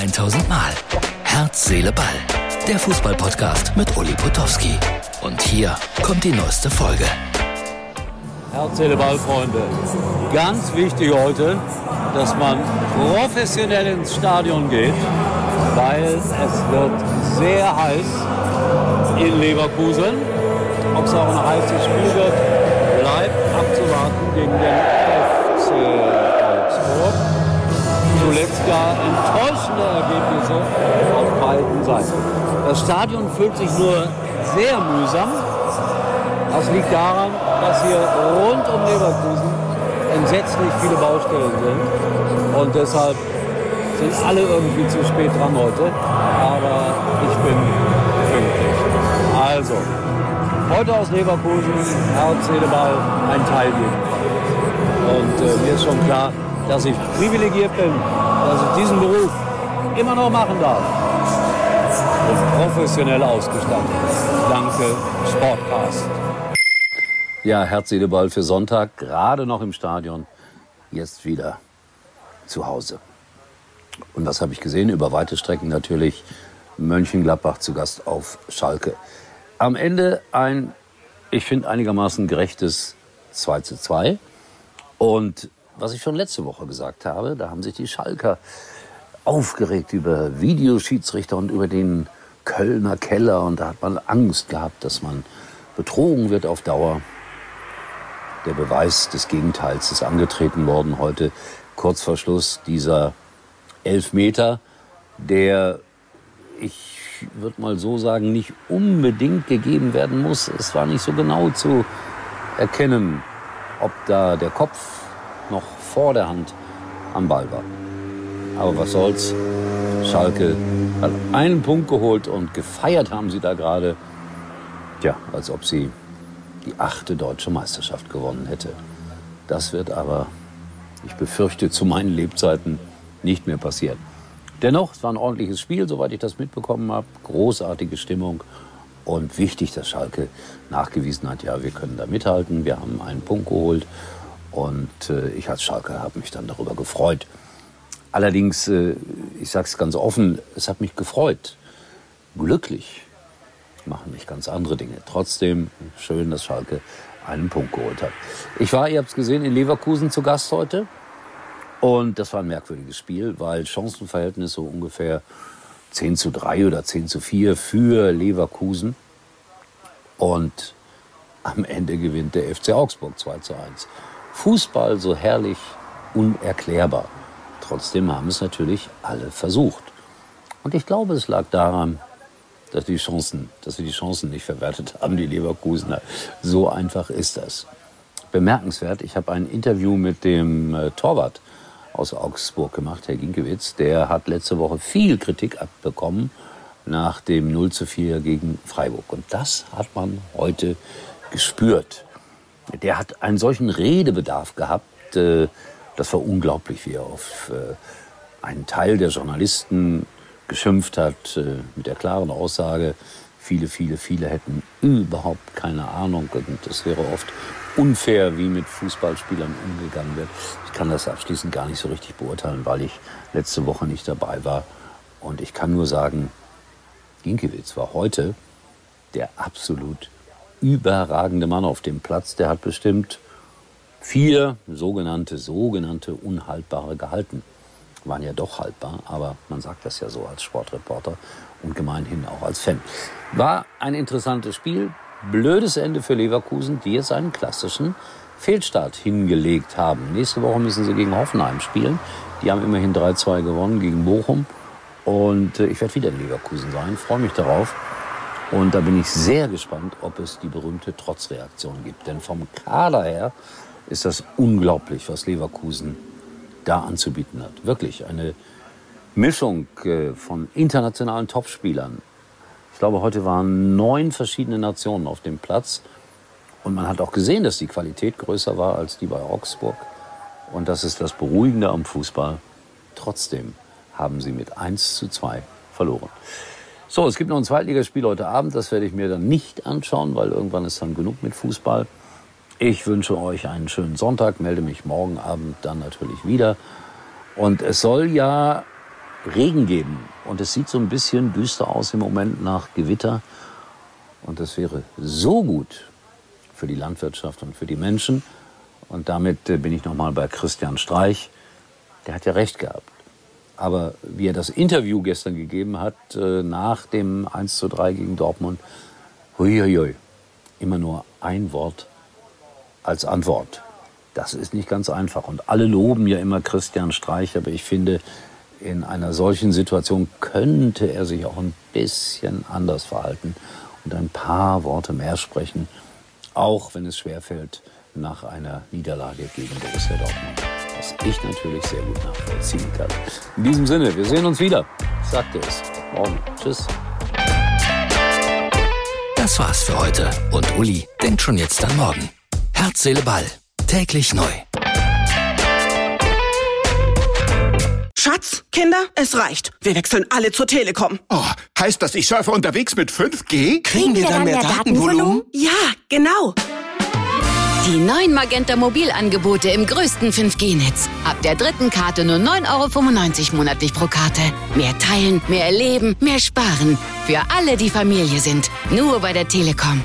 1000 Mal. Herz, Seele, Ball. Der Fußballpodcast mit Uli Potowski. Und hier kommt die neueste Folge. Herz, Seele, Ball, Freunde. Ganz wichtig heute, dass man professionell ins Stadion geht, weil es wird sehr heiß in Leverkusen. Ob es auch ein heißes Spiel wird, bleibt abzuwarten gegen den FC Augsburg. Zuletzt gar enttäuschende Ergebnisse auf beiden Seiten. Das Stadion fühlt sich nur sehr mühsam. Das liegt daran, dass hier rund um Leverkusen entsetzlich viele Baustellen sind. Und deshalb sind alle irgendwie zu spät dran heute. Aber ich bin pünktlich. Also, heute aus Leverkusen, Herz, Ball, ein Teil jedenfalls. Und äh, mir ist schon klar, dass ich privilegiert bin, dass ich diesen Beruf immer noch machen darf. Und professionell ausgestattet. Danke, Sportcast. Ja, Herz, Seele, Ball für Sonntag, gerade noch im Stadion, jetzt wieder zu Hause. Und was habe ich gesehen? Über weite Strecken natürlich Mönchengladbach zu Gast auf Schalke. Am Ende ein, ich finde, einigermaßen gerechtes 2 zu 2. Und was ich schon letzte Woche gesagt habe, da haben sich die Schalker aufgeregt über Videoschiedsrichter und über den Kölner Keller. Und da hat man Angst gehabt, dass man betrogen wird auf Dauer. Der Beweis des Gegenteils ist angetreten worden heute, kurz vor Schluss dieser Elfmeter, der, ich würde mal so sagen, nicht unbedingt gegeben werden muss. Es war nicht so genau zu erkennen, ob da der Kopf noch vor der Hand am Ball war. Aber was soll's? Schalke hat einen Punkt geholt und gefeiert haben sie da gerade, ja, als ob sie die achte deutsche Meisterschaft gewonnen hätte. Das wird aber, ich befürchte, zu meinen Lebzeiten nicht mehr passieren. Dennoch, es war ein ordentliches Spiel, soweit ich das mitbekommen habe. Großartige Stimmung und wichtig, dass Schalke nachgewiesen hat, ja, wir können da mithalten. Wir haben einen Punkt geholt und äh, ich als Schalke habe mich dann darüber gefreut. Allerdings, äh, ich sage es ganz offen, es hat mich gefreut. Glücklich machen mich ganz andere Dinge. Trotzdem schön, dass Schalke einen Punkt geholt hat. Ich war, ihr habt es gesehen, in Leverkusen zu Gast heute. Und das war ein merkwürdiges Spiel, weil Chancenverhältnis so ungefähr 10 zu 3 oder 10 zu 4 für Leverkusen. Und am Ende gewinnt der FC Augsburg 2 zu 1. Fußball so herrlich unerklärbar. Trotzdem haben es natürlich alle versucht. Und ich glaube, es lag daran, dass, die Chancen, dass wir die Chancen nicht verwertet haben, die Leverkusener. So einfach ist das. Bemerkenswert, ich habe ein Interview mit dem äh, Torwart aus Augsburg gemacht, Herr Ginkewitz. Der hat letzte Woche viel Kritik abbekommen nach dem 0 zu 4 gegen Freiburg. Und das hat man heute gespürt. Der hat einen solchen Redebedarf gehabt, äh, das war unglaublich, wie er auf äh, einen Teil der Journalisten geschimpft hat, äh, mit der klaren Aussage, viele, viele, viele hätten überhaupt keine Ahnung und es wäre oft unfair, wie mit Fußballspielern umgegangen wird. Ich kann das abschließend gar nicht so richtig beurteilen, weil ich letzte Woche nicht dabei war. Und ich kann nur sagen, Ginkiewicz war heute der absolut überragende Mann auf dem Platz. Der hat bestimmt vier sogenannte, sogenannte Unhaltbare gehalten. Waren ja doch haltbar, aber man sagt das ja so als Sportreporter und gemeinhin auch als Fan. War ein interessantes Spiel. Blödes Ende für Leverkusen, die jetzt einen klassischen Fehlstart hingelegt haben. Nächste Woche müssen sie gegen Hoffenheim spielen. Die haben immerhin 3-2 gewonnen gegen Bochum. Und äh, ich werde wieder in Leverkusen sein, freue mich darauf. Und da bin ich sehr gespannt, ob es die berühmte Trotzreaktion gibt. Denn vom Kader her ist das unglaublich, was Leverkusen da anzubieten hat. Wirklich eine Mischung äh, von internationalen Topspielern. Ich glaube, heute waren neun verschiedene Nationen auf dem Platz. Und man hat auch gesehen, dass die Qualität größer war als die bei Augsburg. Und das ist das Beruhigende am Fußball. Trotzdem haben sie mit 1 zu 2 verloren. So, es gibt noch ein Zweitligaspiel heute Abend. Das werde ich mir dann nicht anschauen, weil irgendwann ist dann genug mit Fußball. Ich wünsche euch einen schönen Sonntag, melde mich morgen Abend dann natürlich wieder. Und es soll ja Regen geben. Und es sieht so ein bisschen düster aus im Moment nach Gewitter. Und das wäre so gut für die Landwirtschaft und für die Menschen. Und damit äh, bin ich nochmal bei Christian Streich. Der hat ja recht gehabt. Aber wie er das Interview gestern gegeben hat, äh, nach dem 1 zu 3 gegen Dortmund, huiuiui, immer nur ein Wort als Antwort. Das ist nicht ganz einfach. Und alle loben ja immer Christian Streich, aber ich finde, in einer solchen Situation könnte er sich auch ein bisschen anders verhalten und ein paar Worte mehr sprechen, auch wenn es schwerfällt nach einer Niederlage gegen Borussia Dortmund. Was ich natürlich sehr gut nachvollziehen kann. In diesem Sinne, wir sehen uns wieder. Ich sagte es. Morgen. Tschüss. Das war's für heute. Und Uli denkt schon jetzt an morgen. Herz, Seele, Ball. Täglich neu. Schatz, Kinder, es reicht. Wir wechseln alle zur Telekom. Oh, heißt das, ich surfe unterwegs mit 5G? Kriegen wir dann mehr Datenvolumen? Ja, genau. Die neuen Magenta Mobilangebote im größten 5G-Netz. Ab der dritten Karte nur 9,95 Euro monatlich pro Karte. Mehr teilen, mehr erleben, mehr sparen. Für alle, die Familie sind. Nur bei der Telekom.